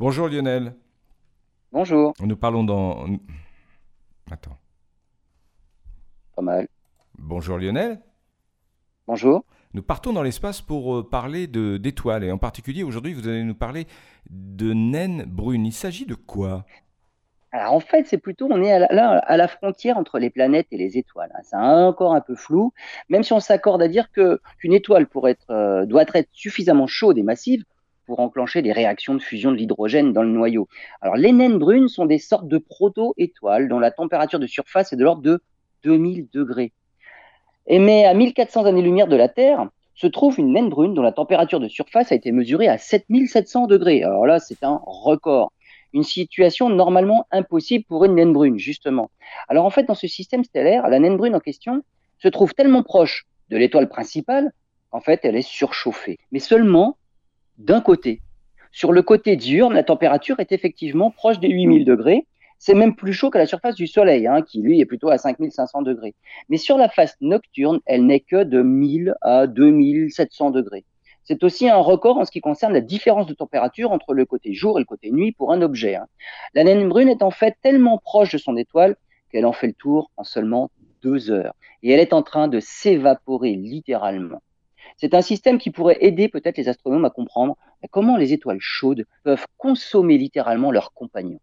Bonjour Lionel. Bonjour. Nous parlons dans... Attends. Pas mal. Bonjour Lionel. Bonjour. Nous partons dans l'espace pour euh, parler de- d'étoiles et en particulier aujourd'hui vous allez nous parler de naines brunes. Il s'agit de quoi? Alors en fait, c'est plutôt, on est à la, là à la frontière entre les planètes et les étoiles. hein. C'est encore un peu flou, même si on s'accorde à dire que qu'une étoile pour être, euh, doit être suffisamment chaude et massive pour enclencher des réactions de fusion de l'hydrogène dans le noyau. Alors les naines brunes sont des sortes de proto-étoiles dont la température de surface est de l'ordre de 2000 degrés. Et mais à 1400 années-lumière de la Terre se trouve une naine brune dont la température de surface a été mesurée à 7700 degrés. Alors là, c'est un record. Une situation normalement impossible pour une naine brune, justement. Alors en fait, dans ce système stellaire, la naine brune en question se trouve tellement proche de l'étoile principale qu'en fait, elle est surchauffée. Mais seulement d'un côté. Sur le côté diurne, la température est effectivement proche des 8000 degrés. C'est même plus chaud qu'à la surface du Soleil, hein, qui lui est plutôt à 5500 degrés. Mais sur la face nocturne, elle n'est que de 1000 à 2700 degrés. C'est aussi un record en ce qui concerne la différence de température entre le côté jour et le côté nuit pour un objet. hein. La naine brune est en fait tellement proche de son étoile qu'elle en fait le tour en seulement deux heures. Et elle est en train de s'évaporer littéralement. C'est un système qui pourrait aider peut-être les astronomes à comprendre comment les étoiles chaudes peuvent consommer littéralement leurs compagnons.